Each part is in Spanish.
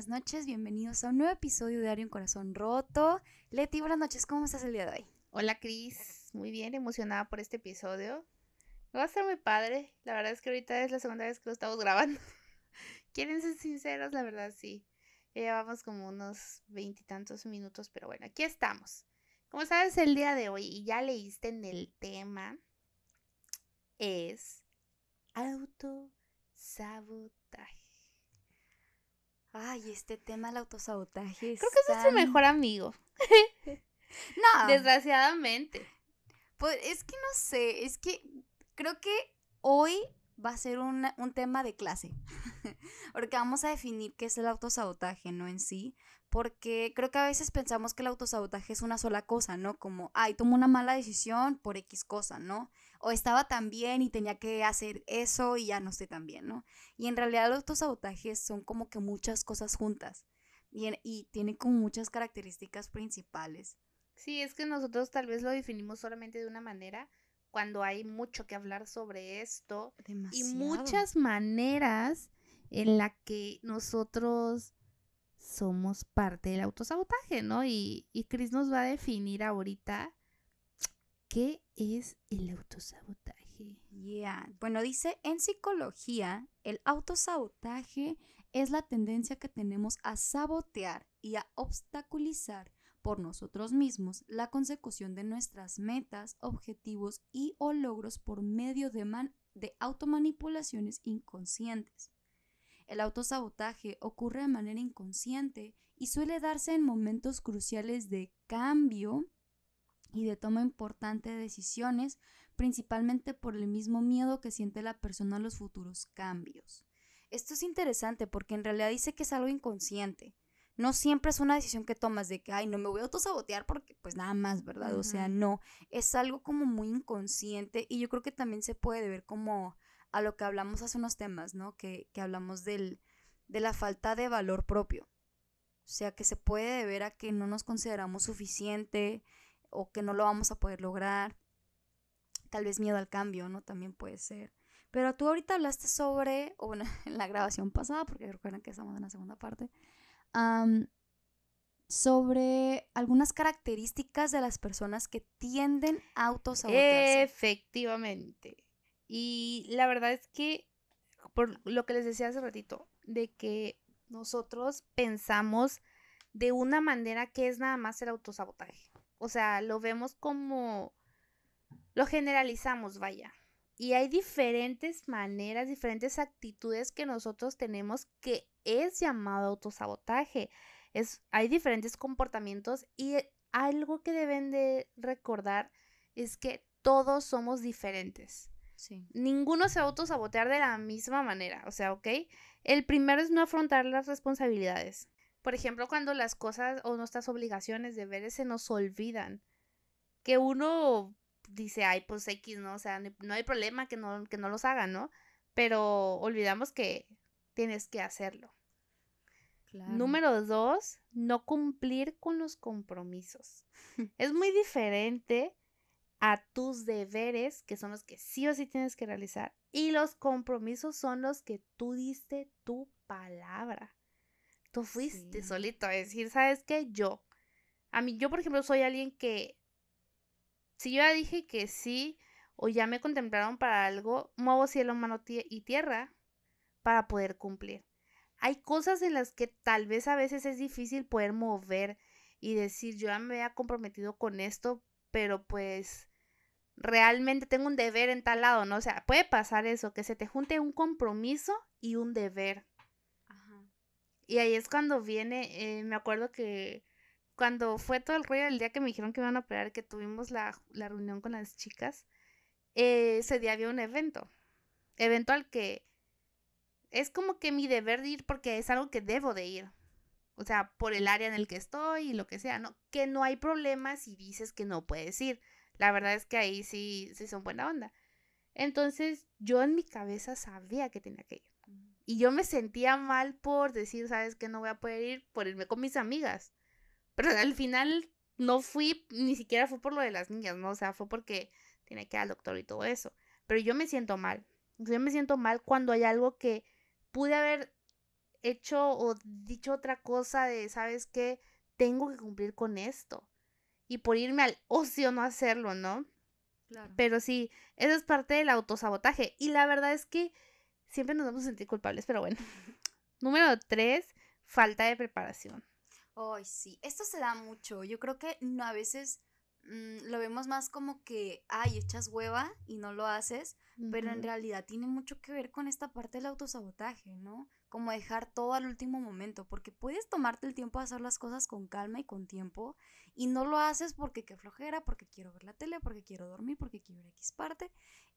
buenas noches, bienvenidos a un nuevo episodio de Diario Un Corazón Roto. Leti, buenas noches, ¿cómo estás el día de hoy? Hola Cris, muy bien, emocionada por este episodio. Va a ser muy padre, la verdad es que ahorita es la segunda vez que lo estamos grabando. ¿Quieren ser sinceros? La verdad sí. Ya llevamos como unos veintitantos minutos, pero bueno, aquí estamos. Como sabes, el día de hoy, y ya leíste en el tema, es autosabotaje. Ay, este tema del autosabotaje. Creo que es tu mejor amigo. no. Desgraciadamente. Pues es que no sé, es que creo que hoy va a ser un tema de clase. porque vamos a definir qué es el autosabotaje, ¿no? En sí. Porque creo que a veces pensamos que el autosabotaje es una sola cosa, ¿no? Como, ay, tomo una mala decisión por X cosa, ¿no? O estaba tan bien y tenía que hacer eso y ya no estoy tan bien, ¿no? Y en realidad los autosabotajes son como que muchas cosas juntas. Y, y tienen como muchas características principales. Sí, es que nosotros tal vez lo definimos solamente de una manera, cuando hay mucho que hablar sobre esto y muchas maneras en la que nosotros somos parte del autosabotaje, ¿no? Y, y Chris nos va a definir ahorita qué es el autosabotaje. Yeah. Bueno, dice en psicología, el autosabotaje es la tendencia que tenemos a sabotear y a obstaculizar por nosotros mismos la consecución de nuestras metas, objetivos y o logros por medio de, man de automanipulaciones inconscientes. El autosabotaje ocurre de manera inconsciente y suele darse en momentos cruciales de cambio y de toma importante de decisiones, principalmente por el mismo miedo que siente la persona a los futuros cambios. Esto es interesante porque en realidad dice que es algo inconsciente no siempre es una decisión que tomas de que, ay, no me voy a autosabotear porque pues nada más, ¿verdad? O sea, no, es algo como muy inconsciente y yo creo que también se puede ver como a lo que hablamos hace unos temas, ¿no? Que, que hablamos del, de la falta de valor propio. O sea, que se puede ver a que no nos consideramos suficiente o que no lo vamos a poder lograr. Tal vez miedo al cambio, ¿no? También puede ser. Pero tú ahorita hablaste sobre, o bueno, en la grabación pasada, porque recuerden que estamos en la segunda parte, sobre algunas características de las personas que tienden a autosabotearse. Efectivamente. Y la verdad es que, por lo que les decía hace ratito, de que nosotros pensamos de una manera que es nada más el autosabotaje. O sea, lo vemos como, lo generalizamos, vaya. Y hay diferentes maneras, diferentes actitudes que nosotros tenemos que es llamado autosabotaje. Es, hay diferentes comportamientos y algo que deben de recordar es que todos somos diferentes. Ninguno se va a autosabotear de la misma manera, o sea, ¿ok? El primero es no afrontar las responsabilidades. Por ejemplo, cuando las cosas o nuestras obligaciones, deberes se nos olvidan. Que uno dice, ay, pues X, ¿no? O sea, no hay problema que no, que no los hagan, ¿no? Pero olvidamos que tienes que hacerlo. Número dos, no cumplir con los compromisos. es muy diferente a tus deberes, que son los que sí o sí tienes que realizar, y los compromisos son los que tú diste tu palabra. Tú fuiste solito a decir, ¿sabes qué? Yo. A mí, yo, por ejemplo, soy alguien que si yo ya dije que sí o ya me contemplaron para algo, muevo cielo, mano y tierra para poder cumplir. Hay cosas en las que tal vez a veces es difícil poder mover y decir, yo ya me había comprometido con esto, pero pues realmente tengo un deber en tal lado, ¿no? O sea, puede pasar eso, que se te junte un compromiso y un deber. Y ahí es cuando viene, eh, me acuerdo que cuando fue todo el rollo del día que me dijeron que iban a operar, que tuvimos la, reunión con las chicas, eh, ese día había un evento. Evento al que es como que mi deber de ir porque es algo que debo de ir. O sea, por el área en el que estoy y lo que sea, ¿no? Que no hay problema si dices que no puedes ir. La verdad es que ahí sí, sí son buena onda. Entonces, yo en mi cabeza sabía que tenía que ir. Y yo me sentía mal por decir, ¿sabes que No voy a poder ir por irme con mis amigas. Pero al final no fui, ni siquiera fue por lo de las niñas, ¿no? O sea, fue porque tiene que ir al doctor y todo eso. Pero yo me siento mal. Yo me siento mal cuando hay algo que pude haber hecho o dicho otra cosa de, ¿sabes qué? Tengo que cumplir con esto. Y por irme al ocio no hacerlo, ¿no? Claro. Pero sí, eso es parte del autosabotaje. Y la verdad es que siempre nos vamos a sentir culpables, pero bueno. Número tres, falta de preparación. Ay, sí, esto se da mucho. Yo creo que no, a veces mm, lo vemos más como que, ay, echas hueva y no lo haces, pero en realidad tiene mucho que ver con esta parte del autosabotaje, ¿no? Como dejar todo al último momento, porque puedes tomarte el tiempo de hacer las cosas con calma y con tiempo, y no lo haces porque qué flojera, porque quiero ver la tele, porque quiero dormir, porque quiero ver X parte,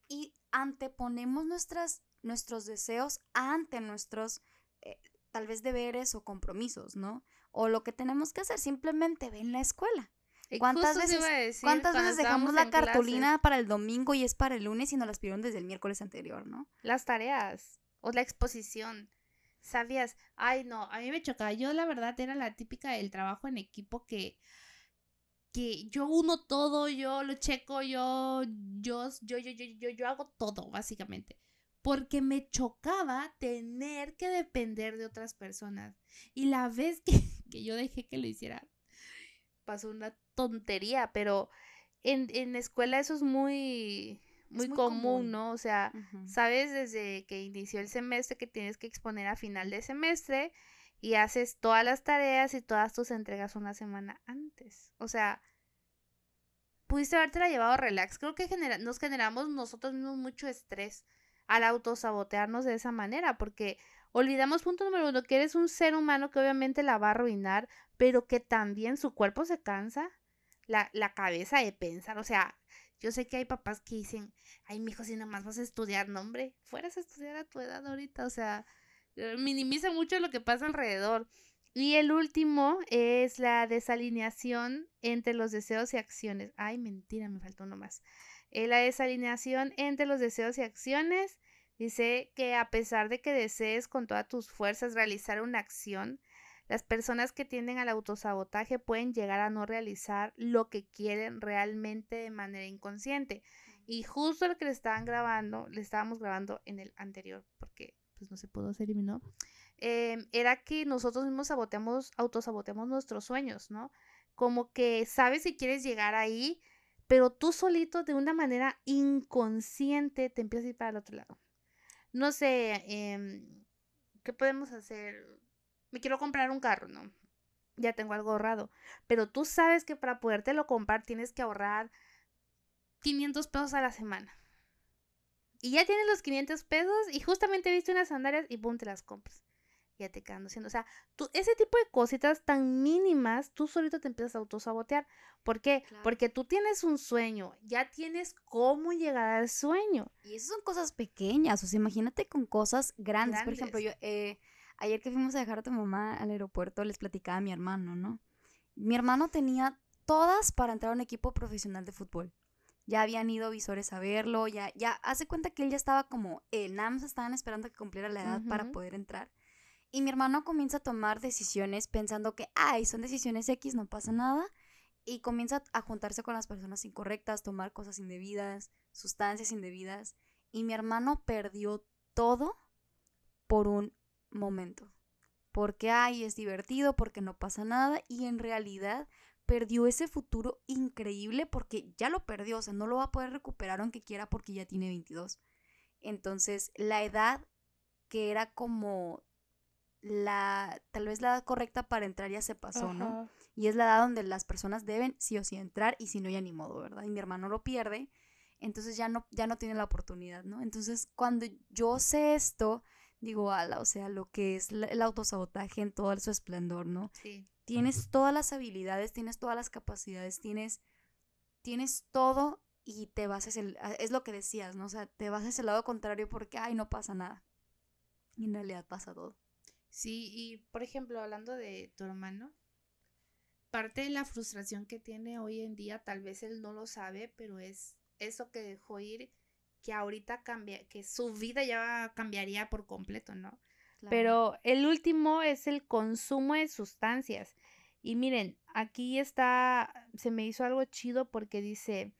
y anteponemos nuestras, nuestros deseos ante nuestros eh, tal vez deberes o compromisos, ¿no? O lo que tenemos que hacer, simplemente ve en la escuela. ¿Cuántas veces, ¿cuántas veces dejamos la cartulina para el domingo y es para el lunes y nos las pidieron desde el miércoles anterior, ¿no? Las tareas o la exposición. ¿Sabías? Ay, no, a mí me chocaba. Yo la verdad era la típica del trabajo en equipo que que yo uno todo, yo lo checo, yo yo yo yo yo yo, yo hago todo básicamente porque me chocaba tener que depender de otras personas. Y la vez que, yo dejé que lo hiciera, pasó una tontería, pero en, en escuela eso es muy, muy, común, ¿no? O sea, sabes desde que inició el semestre que tienes que exponer a final de semestre y haces todas las tareas y todas tus entregas una semana antes. O sea, pudiste haberte la llevado relax. Creo que nos generamos nosotros mismos mucho estrés al autosabotearnos de esa manera, porque olvidamos punto número uno, que eres un ser humano que obviamente la va a arruinar, pero que también su cuerpo se cansa, la, la cabeza de pensar, o sea, yo sé que hay papás que dicen, ay, mijo, si nada más vas a estudiar, no, hombre, fueras a estudiar a tu edad ahorita, o sea, minimiza mucho lo que pasa alrededor. Y el último es la desalineación entre los deseos y acciones. Ay, mentira, me faltó uno más. Eh, la desalineación entre los deseos y acciones dice que a pesar de que desees con todas tus fuerzas realizar una acción, las personas que tienden al autosabotaje pueden llegar a no realizar lo que quieren realmente de manera inconsciente. Y justo lo que le estaban grabando, le estábamos grabando en el anterior, porque pues no se pudo, se eliminó, em, era que nosotros mismos saboteamos, autosaboteamos nuestros sueños, ¿no? Como que sabes si quieres llegar ahí, pero tú solito de una manera inconsciente te empiezas a ir para el otro lado. No sé, em, ¿qué podemos hacer? Me quiero comprar un carro, ¿no? Ya tengo algo ahorrado, pero tú sabes que para podértelo comprar tienes que ahorrar 500 pesos a la semana. Y ya tienes los 500 pesos y justamente viste unas sandalias y pum, te las compras ya te quedando haciendo. O sea, tú, ese tipo de cositas tan mínimas, tú solito te empiezas a autosabotear. ¿Por qué? Porque tú tienes un sueño, ya tienes cómo llegar al sueño. Y esas son cosas pequeñas, o sea, imagínate con cosas grandes. Por ejemplo, yo, eh, ayer que fuimos a dejar a tu mamá al aeropuerto, les platicaba a mi hermano, ¿no? Mi hermano tenía todas para entrar a un equipo profesional de fútbol. Ya habían ido visores a verlo, ya, ya, hace cuenta que él ya estaba como, en NAMS estaban esperando que cumpliera la edad para poder entrar. Y mi hermano comienza a tomar decisiones pensando que, ay, son decisiones X, no pasa nada. Y comienza a juntarse con las personas incorrectas, tomar cosas indebidas, sustancias indebidas. Y mi hermano perdió todo por un momento. Porque, ay, es divertido, porque no pasa nada. Y en realidad perdió ese futuro increíble porque ya lo perdió. O sea, no lo va a poder recuperar aunque quiera porque ya tiene 22. Entonces, la edad que era como la, tal vez la edad correcta para entrar ya se pasó, ¿no? Y es la edad donde las personas deben sí o sí entrar y si no ya ni modo, ¿verdad? Y mi hermano lo pierde, entonces ya no, ya no tiene la oportunidad, ¿no? Entonces cuando yo sé esto, digo, ala, o sea, lo que es el autosabotaje en todo su esplendor, ¿no? Sí. Tienes todas las habilidades, tienes todas las capacidades, tienes, tienes todo y te vas hacia el, es lo que decías, ¿no? O sea, te vas hacia el lado contrario porque, ay, no pasa nada. Y en realidad pasa todo. Sí, y por ejemplo, hablando de tu hermano, parte de la frustración que tiene hoy en día, tal vez él no lo sabe, pero es eso que dejó ir, que ahorita cambia, que su vida ya cambiaría por completo, ¿no? Pero el último es el consumo de sustancias. Y miren, aquí está, se me hizo algo chido porque dice,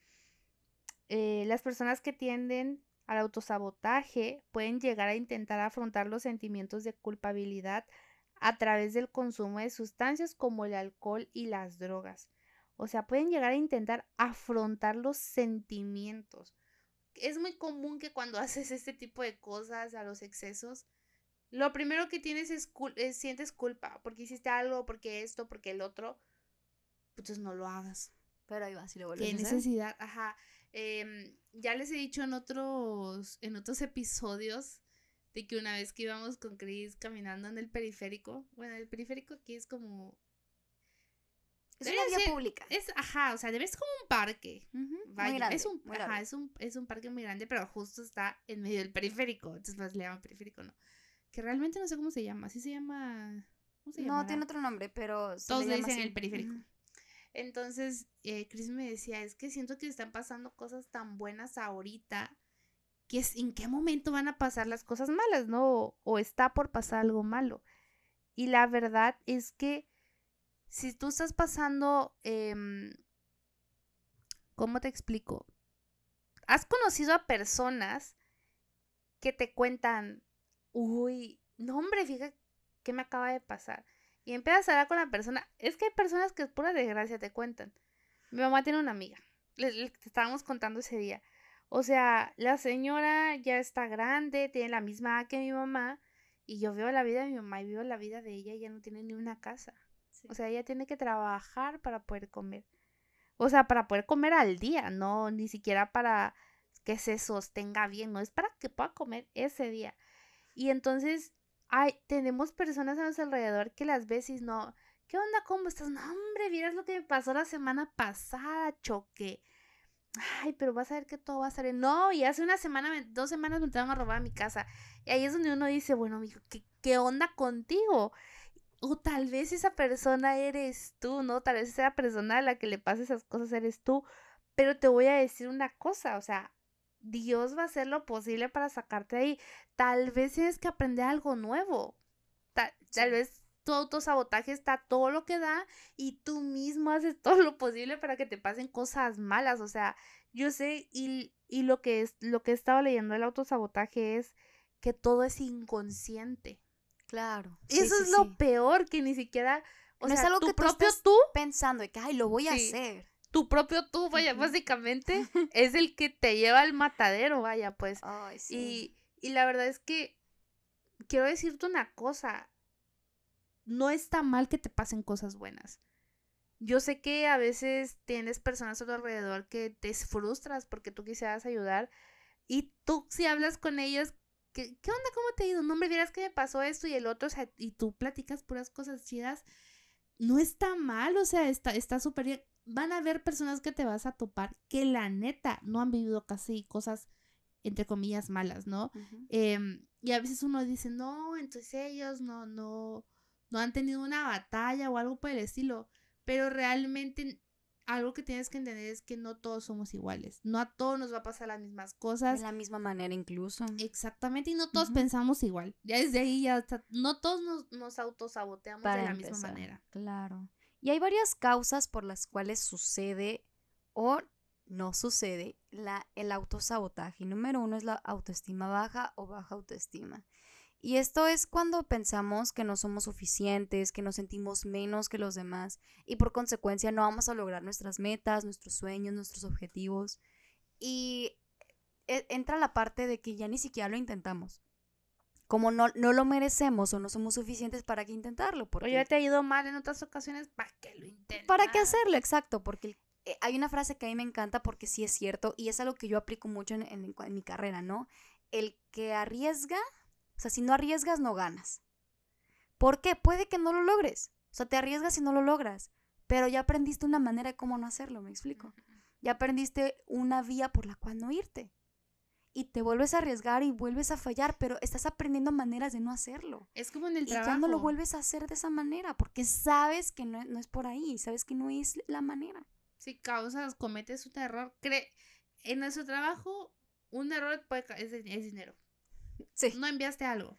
eh, las personas que tienden al autosabotaje, pueden llegar a intentar afrontar los sentimientos de culpabilidad a través del consumo de sustancias como el alcohol y las drogas. O sea, pueden llegar a intentar afrontar los sentimientos. Es muy común que cuando haces este tipo de cosas, a los excesos, lo primero que tienes es, sientes culpa porque hiciste algo, porque esto, porque el otro. Pues no lo hagas. Pero ahí va, si lo vuelves ¿Qué necesidad? Ajá. Em, ya les he dicho en otros, en otros episodios de que una vez que íbamos con Chris caminando en el periférico, bueno, el periférico aquí es como... Es una vía pública. Es, ajá, o sea, debe ser como un parque. muy grande, es un, ajá, es un, es un parque muy grande, pero justo está en medio del periférico. Entonces, pues le llaman periférico, ¿no? Que realmente no sé cómo se llama. ¿Sí se llama? ¿Cómo se llama? No, tiene otro nombre, pero... Todos le dicen el periférico. Entonces, eh, Chris me decía, es que siento que están pasando cosas tan buenas ahorita, que es en qué momento van a pasar las cosas malas, ¿no? O, está por pasar algo malo. Y la verdad es que si tú estás pasando, em, ¿cómo te explico? Has conocido a personas que te cuentan, uy, no hombre, fíjate qué me acaba de pasar. Y empiezas a hablar con la persona. Es que hay personas que es pura desgracia, te cuentan. Mi mamá tiene una amiga. Le, estábamos contando ese día. O sea, la señora ya está grande, tiene la misma edad que mi mamá. Y yo veo la vida de mi mamá y veo la vida de ella ya no tiene ni una casa. O sea, ella tiene que trabajar para poder comer. O sea, para poder comer al día, no ni siquiera para que se sostenga bien, no es para que pueda comer ese día. Y entonces Ay, tenemos personas a nuestro alrededor que las y no, ¿qué onda? ¿Cómo estás? No, hombre, vieras lo que me pasó la semana pasada, choque. Ay, pero vas a ver que todo va a salir. No, y hace una semana, dos semanas me entraron a robar a mi casa. Y ahí es donde uno dice, bueno, mijo, ¿qué, qué onda contigo? O tal vez esa persona eres tú, ¿no? Tal vez esa persona a la que le pasa esas cosas eres tú. Pero te voy a decir una cosa, o sea, Dios va a hacer lo posible para sacarte de ahí. Tal vez tienes que aprender algo nuevo. Tal, vez tu autosabotaje está todo lo que da y tú mismo haces todo lo posible para que te pasen cosas malas. O sea, yo sé y, y lo que es lo que he estado leyendo el autosabotaje es que todo es inconsciente. Claro. Eso es lo peor que ni siquiera o sea, es algo tu que propio tú, pensando de que ay, lo voy a hacer tu propio tú, vaya, básicamente, es el que te lleva al matadero, vaya, pues. y, y la verdad es que quiero decirte una cosa, no está mal que te pasen cosas buenas. Yo sé que a veces tienes personas a tu alrededor que te frustras porque tú quisieras ayudar y tú si hablas con ellas, ¿qué, qué onda? ¿Cómo te ha ido? No, hombre, vieras que me pasó esto y el otro, o sea, y tú platicas puras cosas chidas, no está mal, o sea, está súper bien van a haber personas que te vas a topar que la neta no han vivido casi cosas entre comillas malas, ¿no? Em, y a veces uno dice, no, entonces ellos no, no, no han tenido una batalla o algo por el estilo, pero realmente algo que tienes que entender es que no todos somos iguales, no a todos nos va a pasar las mismas cosas. De la misma manera incluso. Exactamente, y no todos pensamos igual. Ya desde ahí ya está, no todos nos, nos autosaboteamos de la misma manera. Claro. Y hay varias causas por las cuales sucede o no sucede la, el autosabotaje. Número uno es la autoestima baja o baja autoestima. Y esto es cuando pensamos que no somos suficientes, que nos sentimos menos que los demás y por consecuencia no vamos a lograr nuestras metas, nuestros sueños, nuestros objetivos. Y e, entra la parte de que ya ni siquiera lo intentamos como no, no lo merecemos o no somos suficientes para que intentarlo. Porque... O ya te ha ido mal en otras ocasiones, ¿para qué lo intentes? ¿Para qué hacerlo? Exacto, porque eh, hay una frase que a mí me encanta porque sí es cierto y es algo que yo aplico mucho en, en, mi carrera, ¿no? El que arriesga, o sea, si no arriesgas, no ganas. ¿Por qué? Puede que no lo logres. O sea, te arriesgas y no lo logras, pero ya aprendiste una manera de cómo no hacerlo, ¿me explico? Ya aprendiste una vía por la cual no irte y te vuelves a arriesgar y vuelves a fallar, pero estás aprendiendo maneras de no hacerlo. Es como en el y ya no lo vuelves a hacer de esa manera, porque sabes que no, es por ahí, sabes que no es la manera. Si causas, cometes un error, cree, en nuestro trabajo, un error puede, es, es dinero. Sí. No enviaste algo.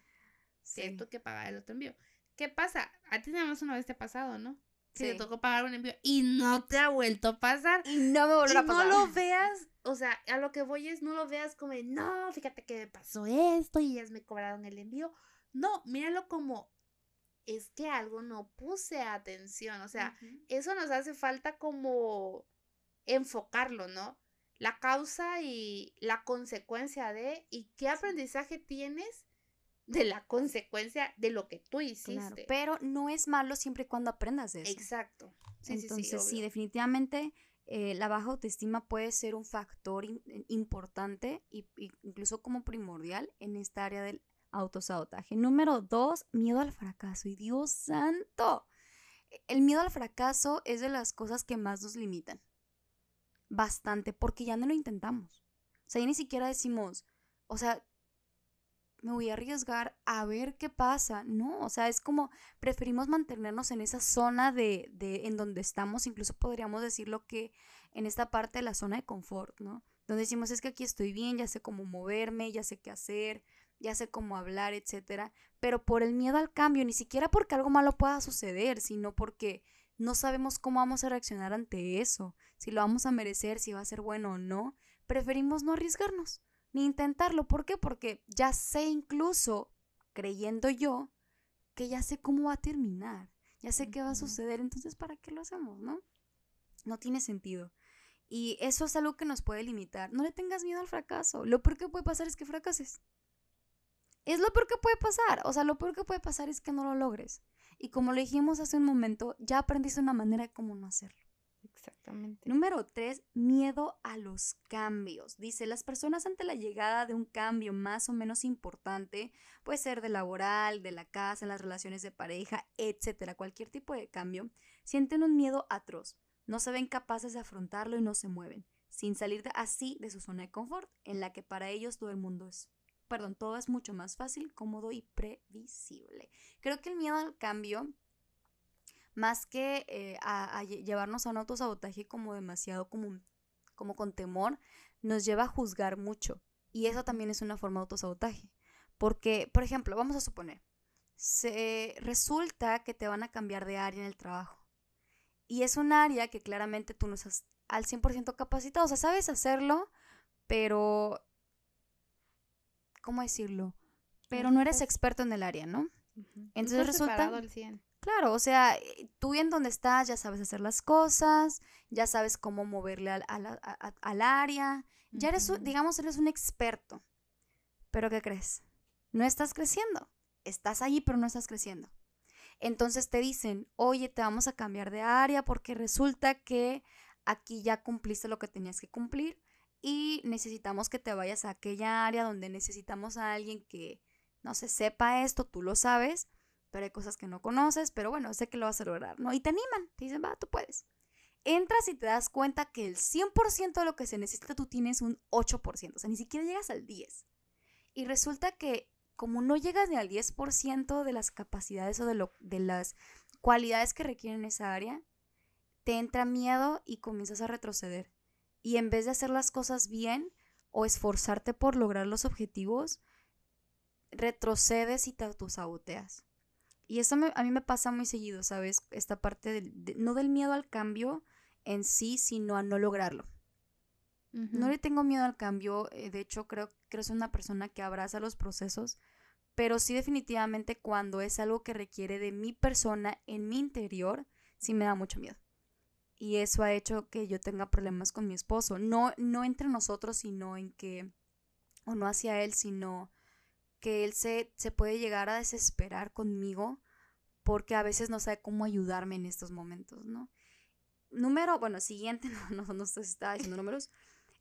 Sí. Cierto que pagar el otro envío. ¿Qué pasa? A ti nada más una vez te ha pasado, ¿no? Si te tocó pagar un envío y no te ha vuelto a pasar. Y no me volverá a pasar. No lo veas, o sea, a lo que voy es, no lo veas como, no, fíjate que me pasó esto y ellas me cobraron el envío. No, míralo como, es que algo no puse atención, o sea, eso nos hace falta como enfocarlo, ¿no? La causa y la consecuencia de, y qué aprendizaje tienes de la consecuencia de lo que tú hiciste. pero no es malo siempre y cuando aprendas de eso. Exacto. Entonces, sí, definitivamente eh, la baja autoestima puede ser un factor importante y, incluso como primordial en esta área del autosabotaje. Número dos, miedo al fracaso. Y Dios santo, el miedo al fracaso es de las cosas que más nos limitan. Bastante, porque ya no lo intentamos. O sea, ya ni siquiera decimos, o sea, me voy a arriesgar a ver qué pasa. No, o sea, es como preferimos mantenernos en esa zona de, de en donde estamos, incluso podríamos decirlo que en esta parte de la zona de confort, ¿no? Donde decimos es que aquí estoy bien, ya sé cómo moverme, ya sé qué hacer, ya sé cómo hablar, etcétera, pero por el miedo al cambio, ni siquiera porque algo malo pueda suceder, sino porque no sabemos cómo vamos a reaccionar ante eso, si lo vamos a merecer, si va a ser bueno o no, preferimos no arriesgarnos ni intentarlo. ¿Por qué? Porque ya sé incluso, creyendo yo, que ya sé cómo va a terminar, ya sé qué va a suceder, entonces ¿para qué lo hacemos, no? No tiene sentido. Y eso es algo que nos puede limitar. No le tengas miedo al fracaso. Lo peor que puede pasar es que fracases. Es lo peor que puede pasar. O sea, lo peor que puede pasar es que no lo logres. Y como lo dijimos hace un momento, ya aprendiste una manera de cómo no hacerlo. Número tres, miedo a los cambios. Dice, las personas ante la llegada de un cambio más o menos importante, puede ser de laboral, de la casa, en las relaciones de pareja, etcétera, cualquier tipo de cambio, sienten un miedo atroz. No se ven capaces de afrontarlo y no se mueven, sin salir así de su zona de confort, en la que para ellos todo el mundo es perdón, todo es mucho más fácil, cómodo y previsible. Creo que el miedo al cambio más que eh, a, llevarnos a un autosabotaje como demasiado como, como con temor, nos lleva a juzgar mucho. Y eso también es una forma de autosabotaje. Porque, por ejemplo, vamos a suponer, se resulta que te van a cambiar de área en el trabajo. Y es un área que claramente tú no estás al 100% capacitado. O sea, sabes hacerlo, pero... ¿Cómo decirlo? Pero no eres experto en el área, ¿no? Entonces resulta... Claro, o sea, eh, tú en donde estás ya sabes hacer las cosas, ya sabes cómo moverle al, al, área, ya eres, digamos, eres un experto. Pero ¿qué crees? No estás creciendo. Estás allí, pero no estás creciendo. Entonces te dicen, oye, te vamos a cambiar de área porque resulta que aquí ya cumpliste lo que tenías que cumplir y necesitamos que te vayas a aquella área donde necesitamos a alguien que, no se sepa esto, tú lo sabes, pero hay cosas que no conoces, pero bueno, sé que lo vas a lograr, ¿no? Y te animan, te dicen, va, tú puedes. Entras y te das cuenta que el 100% de lo que se necesita tú tienes un 8%, o sea, ni siquiera llegas al 10%. Y resulta que como no llegas ni al 10% de las capacidades o de, lo, de las cualidades que requieren esa área, te entra miedo y comienzas a retroceder. Y en vez de hacer las cosas bien o esforzarte por lograr los objetivos, retrocedes y te autosaboteas. Y eso a mí me pasa muy seguido, ¿sabes? Esta parte del, no del miedo al cambio en sí, sino a no lograrlo. No le tengo miedo al cambio, eh, de hecho creo que es una persona que abraza los procesos, pero sí definitivamente cuando es algo que requiere de mi persona en mi interior, sí me da mucho miedo. Y eso ha hecho que yo tenga problemas con mi esposo, no, no entre nosotros, sino en que, o no hacia él, sino que él se, se puede llegar a desesperar conmigo porque a veces no sabe cómo ayudarme en estos momentos, ¿no? Número, bueno, siguiente, no, no, no se diciendo números.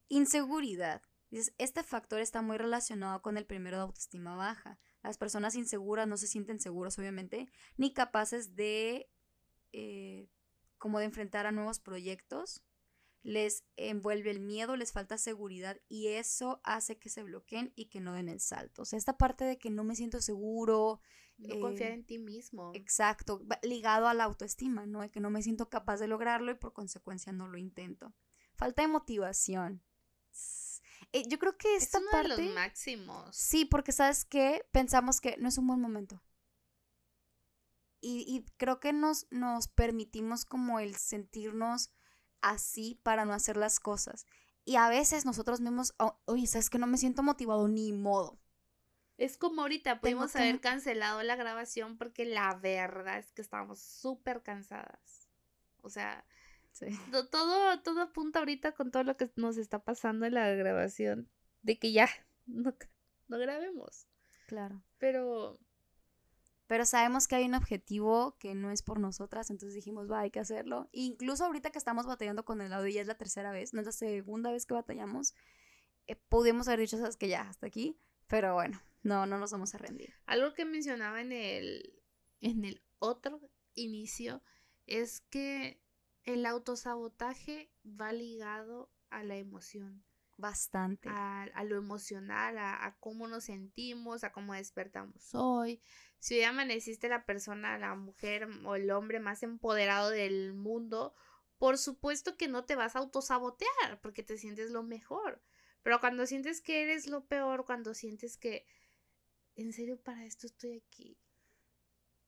Inseguridad. Dices, este factor está muy relacionado con el primero de autoestima baja. Las personas inseguras no se sienten seguras, obviamente, ni capaces de, eh, como de enfrentar a nuevos proyectos les envuelve el miedo, les falta seguridad y eso hace que se bloqueen y que no den el salto. O sea, esta parte de que no me siento seguro. No confiar en ti mismo. Exacto, ligado a la autoestima, ¿no? De que no me siento capaz de lograrlo y por consecuencia no lo intento. Falta de motivación. Eh, yo creo que esta es uno parte. De los máximos. Sí, porque sabes que pensamos que no es un buen momento. y, creo que nos, nos permitimos como el sentirnos así para no hacer las cosas. Y a veces nosotros mismos, oye, ¿sabes que no me siento motivado ni modo? Es como ahorita pudimos haber cancelado la grabación porque la verdad es que estábamos súper cansadas. O sea, todo, todo apunta ahorita con todo lo que nos está pasando en la grabación de que ya no, no grabemos. Claro. Pero pero sabemos que hay un objetivo que no es por nosotras, entonces dijimos, va, hay que hacerlo. incluso ahorita que estamos batallando con el audio, y es la tercera vez, no es la segunda vez que batallamos, eh, pudimos haber dicho, sabes que ya, hasta aquí, pero bueno, no, no nos vamos a rendir. Algo que mencionaba en el, en el otro inicio es que el autosabotaje va ligado a la emoción. Bastante. A, lo emocional, a, a, cómo nos sentimos, a cómo despertamos hoy, si hoy amaneciste la persona, la mujer o el hombre más empoderado del mundo, por supuesto que no te vas a autosabotear porque te sientes lo mejor. Pero cuando sientes que eres lo peor, cuando sientes que, en serio, para esto estoy aquí.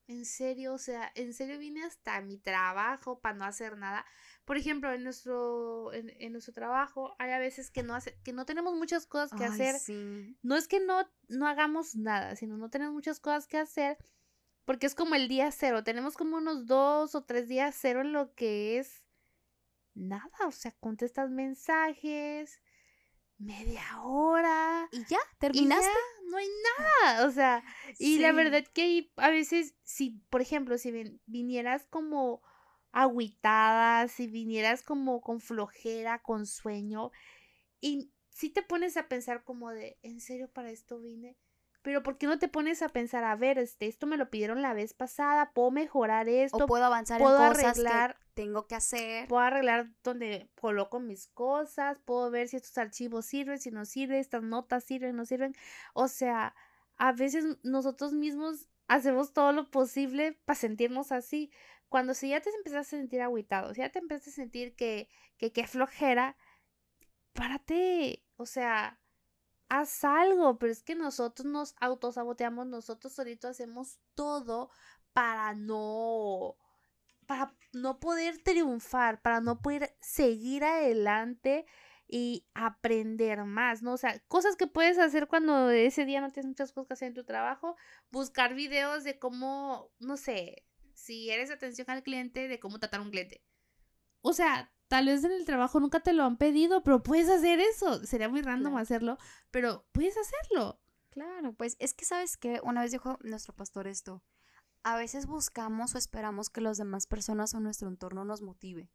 En serio, o sea, en serio vine hasta mi trabajo para no hacer nada. Por ejemplo, en nuestro, en, nuestro trabajo hay a veces que no, hace, que no tenemos muchas cosas que hacer. No es que no, no hagamos nada, sino no tenemos muchas cosas que hacer porque es como el día cero. Tenemos como unos dos o tres días cero en lo que es nada. O sea, contestas mensajes, media hora. Y ya, terminaste. no hay nada. O sea, y la verdad que a veces, si, por ejemplo, si vinieras como agüitada, si vinieras como con flojera, con sueño, y si te pones a pensar como de, ¿en serio para esto vine? Pero ¿por qué no te pones a pensar, a ver, este, esto me lo pidieron la vez pasada, puedo mejorar esto, o puedo avanzar puedo en cosas arreglar, que tengo que hacer, puedo arreglar donde coloco mis cosas, puedo ver si estos archivos sirven, si no sirven, estas notas sirven, no sirven. O sea, a veces nosotros mismos hacemos todo lo posible para sentirnos así. Cuando si ya te empiezas a sentir aguitado, si ya te empiezas a sentir que, que, que flojera, párate. O sea, haz algo, pero es que nosotros nos autosaboteamos, nosotros solitos hacemos todo para no para no poder triunfar, para no poder seguir adelante y aprender más, ¿no? O sea, cosas que puedes hacer cuando ese día no tienes muchas cosas que hacer en tu trabajo, buscar videos de cómo, no sé, si eres atención al cliente, de cómo tratar a un cliente. O sea, Tal vez en el trabajo nunca te lo han pedido, pero puedes hacer eso. Sería muy random hacerlo, pero puedes hacerlo. Claro, pues es que sabes que una vez dijo nuestro pastor esto, a veces buscamos o esperamos que las demás personas o nuestro entorno nos motive.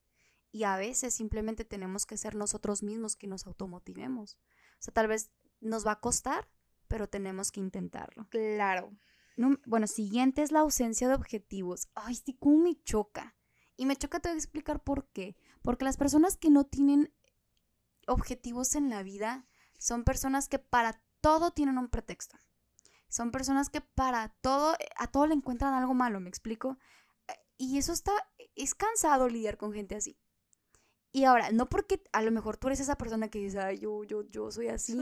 Y a veces simplemente tenemos que ser nosotros mismos que nos automotivemos. O sea, tal vez nos va a costar, pero tenemos que intentarlo. Claro. bueno, siguiente es la ausencia de objetivos. Ay, sí, cómo me choca. Y me choca te voy a explicar por qué. Porque las personas que no tienen objetivos en la vida son personas que para todo tienen un pretexto. Son personas que para todo, a todo le encuentran algo malo, ¿me explico? Y eso está, es cansado lidiar con gente así. Y ahora, no porque a lo mejor tú eres esa persona que dice, Ay, yo, yo, yo soy así.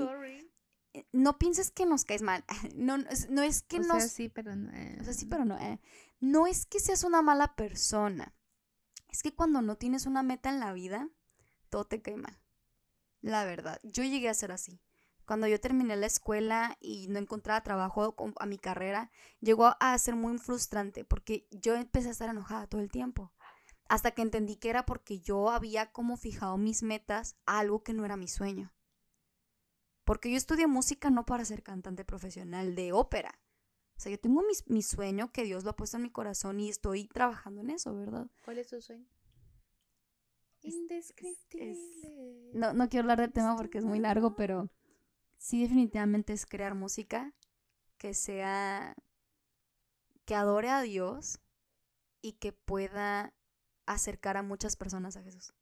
Eh, no pienses que nos caes mal. No, no es que nos... sí, pero no. O sea, sí, pero no. Eh. No es que seas una mala persona. Es que cuando no tienes una meta en la vida, todo te cae mal. La verdad, yo llegué a ser así. Cuando yo terminé la escuela y no encontraba trabajo a mi carrera, llegó a ser muy frustrante porque yo empecé a estar enojada todo el tiempo. Hasta que entendí que era porque yo había como fijado mis metas a algo que no era mi sueño. Porque yo estudié música no para ser cantante profesional de ópera. O sea, yo tengo mi, sueño que Dios lo ha puesto en mi corazón y estoy trabajando en eso, ¿verdad? ¿Cuál es tu sueño? Indescriptible. no, no quiero hablar del tema porque es muy largo, pero sí definitivamente es crear música que sea, que adore a Dios y que pueda acercar a muchas personas a Jesús.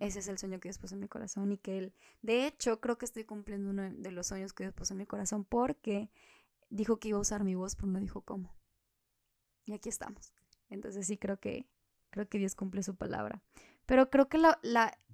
Ese es el sueño que Dios puso en mi corazón y que Él, de hecho, creo que estoy cumpliendo uno de los sueños que Dios puso en mi corazón porque dijo que iba a usar mi voz, pero no dijo cómo. Y aquí estamos. Entonces sí creo que creo que Dios cumple su palabra. Pero creo que la,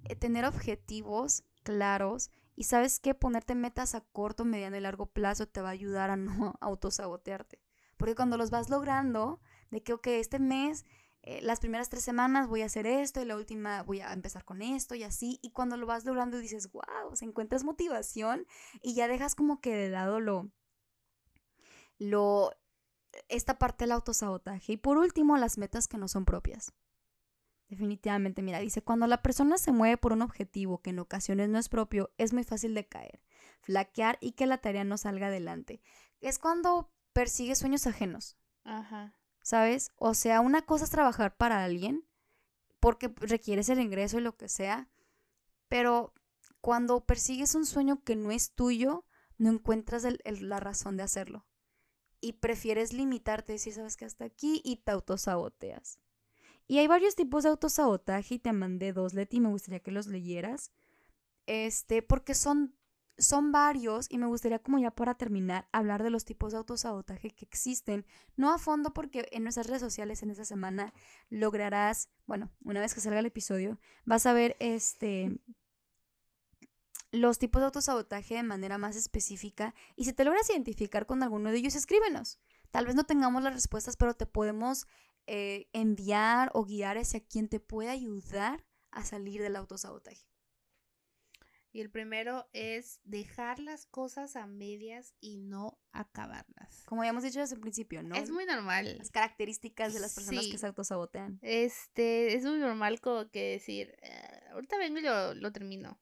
eh, tener objetivos claros y sabes que ponerte metas a corto, mediano y largo plazo te va a ayudar a no autosabotearte. porque cuando los vas logrando, de que, ok, este mes, eh, las primeras tres semanas voy a hacer esto y la última voy a empezar con esto y así, y cuando lo vas logrando dices, wow, se encuentras motivación y ya dejas como que de lado lo, lo, esta parte del autosabotaje. Y por último, las metas que no son propias. Definitivamente, mira, dice, cuando la persona se mueve por un objetivo que en ocasiones no es propio, es muy fácil de caer, flaquear y que la tarea no salga adelante. Es cuando persigue sueños ajenos. Ajá. ¿Sabes? O sea, una cosa es trabajar para alguien porque requieres el ingreso y lo que sea, pero cuando persigues un sueño que no es tuyo, no encuentras la razón de hacerlo y prefieres limitarte, si sabes que hasta aquí y te autosaboteas. Y hay varios tipos de autosabotaje y te mandé dos, Leti, y me gustaría que los leyeras. Este, porque son, son varios y me gustaría como ya para terminar hablar de los tipos de autosabotaje que existen. No a fondo porque en nuestras redes sociales en esta semana lograrás, bueno, una vez que salga el episodio, vas a ver este los tipos de autosabotaje de manera más específica y si te logras identificar con alguno de ellos, escríbenos. Tal vez no tengamos las respuestas, pero te podemos eh, enviar o guiar hacia quien te pueda ayudar a salir del autosabotaje. Y el primero es dejar las cosas a medias y no acabarlas. Como ya hemos dicho desde el principio, ¿no? Es muy normal. Las características de las personas que se autosabotean. Este, es muy normal como que decir, eh, ahorita vengo y lo, lo termino.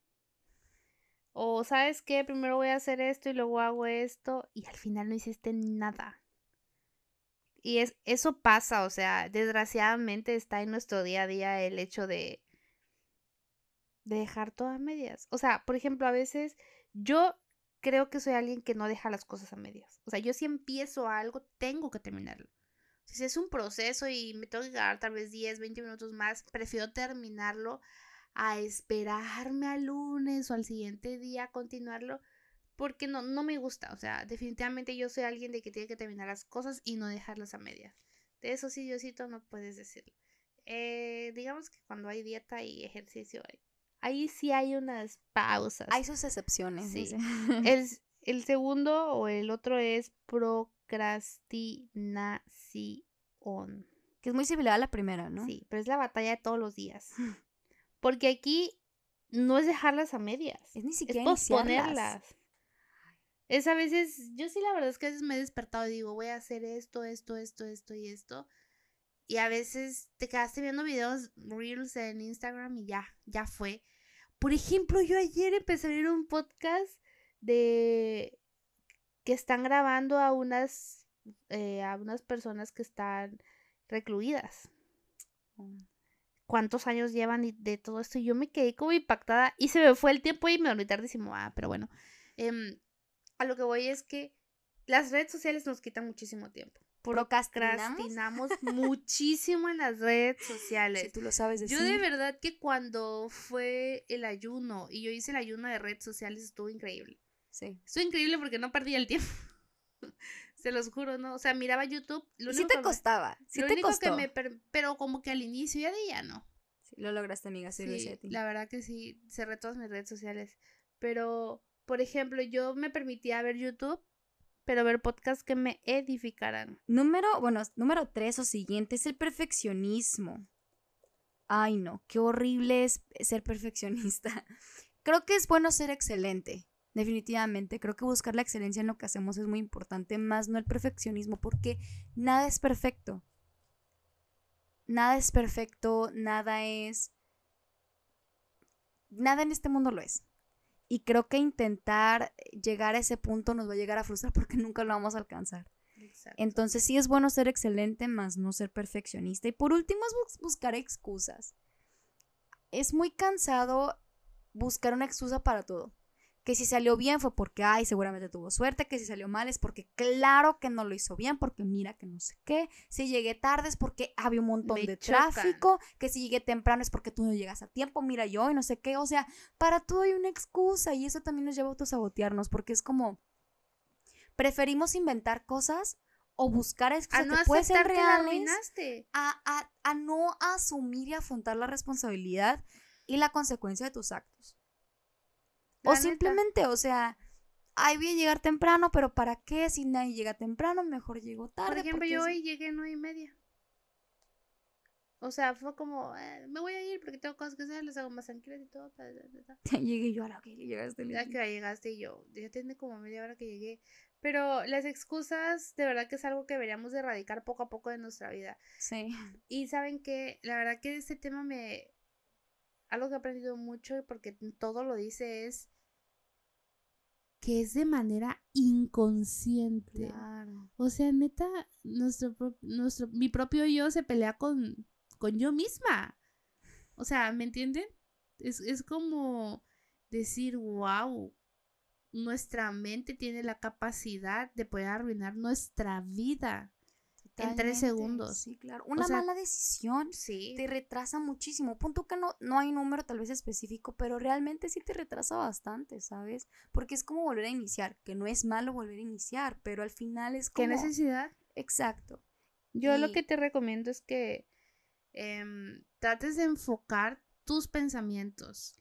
O sabes qué, primero voy a hacer esto y luego hago esto y al final no hiciste nada. Y es, eso pasa, o sea, desgraciadamente está en nuestro día a día el hecho de, de dejar todas medias. O sea, por ejemplo, a veces yo creo que soy alguien que no deja las cosas a medias. O sea, yo si empiezo algo, tengo que terminarlo. Si es un proceso y me tengo que dar tal vez 10, 20 minutos más, prefiero terminarlo a esperarme al lunes o al siguiente día a continuarlo porque no, no me gusta. O sea, definitivamente yo soy alguien de que tiene que terminar las cosas y no dejarlas a medias. De eso sí, Diosito, no puedes decirlo. Eh, digamos que cuando hay dieta y ejercicio, ahí sí hay unas pausas. Hay sus excepciones. Sí. el, el segundo o el otro es procrastinación. Que es muy similar a la primera, ¿no? Sí, pero es la batalla de todos los días. Porque aquí no es dejarlas a medias. Es ni siquiera es posponerlas. Es a veces, yo sí la verdad es que a veces me he despertado y digo, voy a hacer esto, esto, esto, esto y esto. Y a veces te quedaste viendo videos, reels en Instagram y ya, ya fue. Por ejemplo, yo ayer empecé a ver un podcast de que están grabando a unas, eh, a unas personas que están recluidas. Cuántos años llevan de todo esto. Y yo me quedé como impactada y se me fue el tiempo y me dormí tardísimo. Ah, pero bueno. Em, a lo que voy es que las redes sociales nos quitan muchísimo tiempo. Procrastinamos muchísimo en las redes sociales. Si tú lo sabes decir. Yo de verdad que cuando fue el ayuno y yo hice el ayuno de redes sociales estuvo increíble. Sí. Estuvo increíble porque no perdí el tiempo. Se los juro, ¿no? O sea, miraba YouTube. Lo sí te costaba. Sí te costó. me pero como que al inicio ya de ya no. Sí, lo lograste, amiga. Sí, sí la verdad que sí. Cerré todas mis redes sociales. Pero, por ejemplo, yo me permitía ver YouTube, pero ver podcasts que me edificaran. Número, bueno, número tres o siguiente es el perfeccionismo. Ay, no, qué horrible es ser perfeccionista. Creo que es bueno ser excelente. Definitivamente, creo que buscar la excelencia en lo que hacemos es muy importante, más no el perfeccionismo, porque nada es perfecto. Nada es perfecto, nada es... Nada en este mundo lo es. Y creo que intentar llegar a ese punto nos va a llegar a frustrar porque nunca lo vamos a alcanzar. Entonces sí es bueno ser excelente, más no ser perfeccionista. Y por último es buscar excusas. Es muy cansado buscar una excusa para todo que si salió bien fue porque, ay, seguramente tuvo suerte, que si salió mal es porque claro que no lo hizo bien, porque mira que no sé qué, si llegué tarde es porque había un montón de tráfico, que si llegué temprano es porque tú no llegas a tiempo, mira yo y no sé qué, o sea, para todo hay una excusa y eso también nos lleva a autosabotearnos porque es como, preferimos inventar cosas o buscar excusas que pueden ser reales a, a no asumir y afrontar la responsabilidad y la consecuencia de tus actos o simplemente, o sea, ay, voy a llegar temprano, pero ¿para qué? Si nadie llega temprano, mejor llego tarde. Por ejemplo, yo hoy llegué nueve y media. O sea, fue como, eh, me voy a ir porque tengo cosas que hacer, les hago más tranquilas y todo. llegué yo a la que llegaste. Ya que llegaste y yo, ya tiene como media hora que llegué. Pero las excusas, de verdad que es algo que deberíamos de erradicar poco a poco de nuestra vida. Sí. Y saben que, la verdad que este tema me... Algo que he aprendido mucho, porque todo lo dice, es que es de manera inconsciente. Claro. O sea, neta, nuestro, nuestro, mi propio yo se pelea con, con yo misma. O sea, ¿me entienden? Es, es como decir, wow, nuestra mente tiene la capacidad de poder arruinar nuestra vida en tres segundos. Sí, claro. Una mala decisión te retrasa muchísimo. Punto que no, no hay número tal vez específico, pero realmente sí te retrasa bastante, ¿sabes? Porque es como volver a iniciar, que no es malo volver a iniciar, pero al final es como... ¿Qué necesidad? Exacto. Yo lo que te recomiendo es que Em, trates de enfocar tus pensamientos.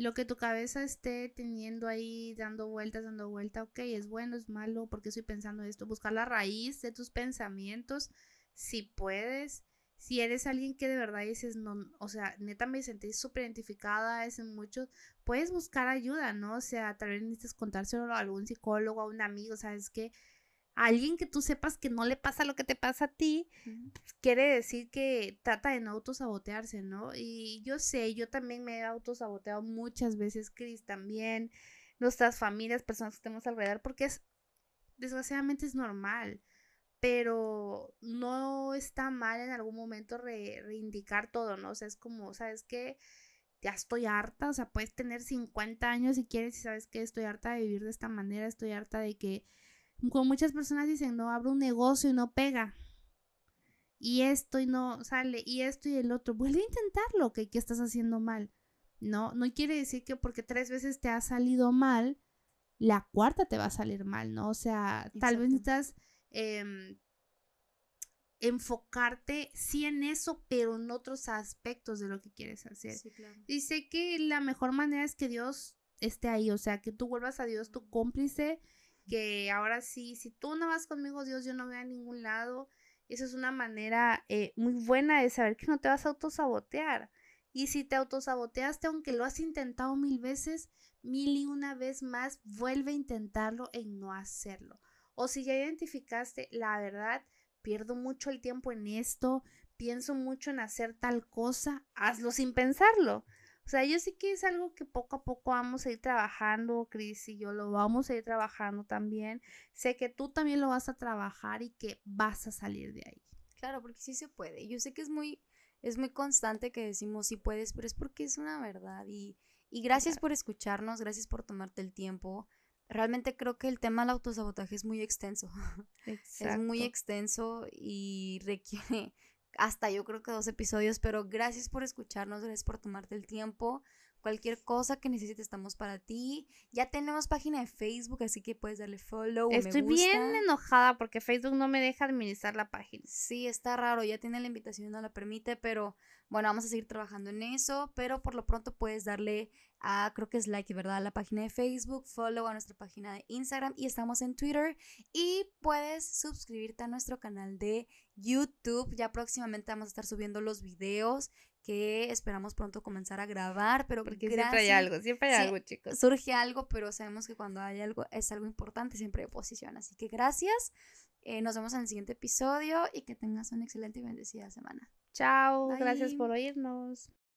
Lo que tu cabeza esté teniendo ahí, dando vueltas, dando vueltas, ok, es bueno, es malo, porque estoy pensando esto? Buscar la raíz de tus pensamientos, si puedes. Si eres alguien que de verdad dices, no, o sea, neta me sentí súper identificada, es en muchos, puedes buscar ayuda, ¿no? O sea, tal vez necesitas contárselo a algún psicólogo, a un amigo, ¿sabes qué? Alguien que tú sepas que no le pasa lo que te pasa a ti, pues, quiere decir que trata de no autosabotearse, ¿no? Y yo sé, yo también me he autosaboteado muchas veces, Chris también, nuestras familias, personas que tenemos alrededor, porque es, desgraciadamente es normal, pero no está mal en algún momento reindicar todo, ¿no? O sea, es como, ¿sabes qué? ya estoy harta, o sea, puedes tener 50 años si quieres y sabes que estoy harta de vivir de esta manera, estoy harta de que como muchas personas dicen, no, abro un negocio y no pega. Y esto y no sale, y esto y el otro. Vuelve a intentarlo, que, que estás haciendo mal. No, no quiere decir que porque tres veces te ha salido mal, la cuarta te va a salir mal, ¿no? O sea, tal vez necesitas em, enfocarte sí en eso, pero en otros aspectos de lo que quieres hacer. Y sé que la mejor manera es que Dios esté ahí, o sea, que tú vuelvas a Dios tu cómplice que ahora sí, si tú no vas conmigo, Dios, yo no voy a ningún lado. Eso es una manera eh, muy buena de saber que no te vas a autosabotear. Y si te autosaboteaste, aunque lo has intentado mil veces, mil y una vez más, vuelve a intentarlo en no hacerlo. O si ya identificaste, la verdad, pierdo mucho el tiempo en esto, pienso mucho en hacer tal cosa, hazlo sin pensarlo. O sea, yo sé que es algo que poco a poco vamos a ir trabajando, Cris y yo lo vamos a ir trabajando también. Sé que tú también lo vas a trabajar y que vas a salir de ahí. Claro, porque sí se puede. Yo sé que es muy, es muy constante que decimos sí puedes, pero es porque es una verdad. Y, y gracias por escucharnos, gracias por tomarte el tiempo. Realmente creo que el tema del autosabotaje es muy extenso. Es muy extenso y requiere hasta yo creo que dos episodios, pero gracias por escucharnos, gracias por tomarte el tiempo. Cualquier cosa que necesites estamos para ti. Ya tenemos página de Facebook, así que puedes darle follow. Estoy bien enojada porque Facebook no me deja administrar la página. Sí, está raro, ya tiene la invitación y no la permite, pero bueno, vamos a seguir trabajando en eso, pero por lo pronto puedes darle a, creo que es like, ¿verdad? A la página de Facebook, follow a nuestra página de Instagram y estamos en Twitter y puedes suscribirte a nuestro canal de YouTube. Ya próximamente vamos a estar subiendo los videos que esperamos pronto comenzar a grabar, pero porque siempre hay algo, siempre hay algo, chicos. Surge algo, pero sabemos que cuando hay algo es algo importante, siempre hay oposición. Así que gracias. Eh, nos vemos en el siguiente episodio y que tengas una excelente y bendecida semana. Chao, gracias por oírnos.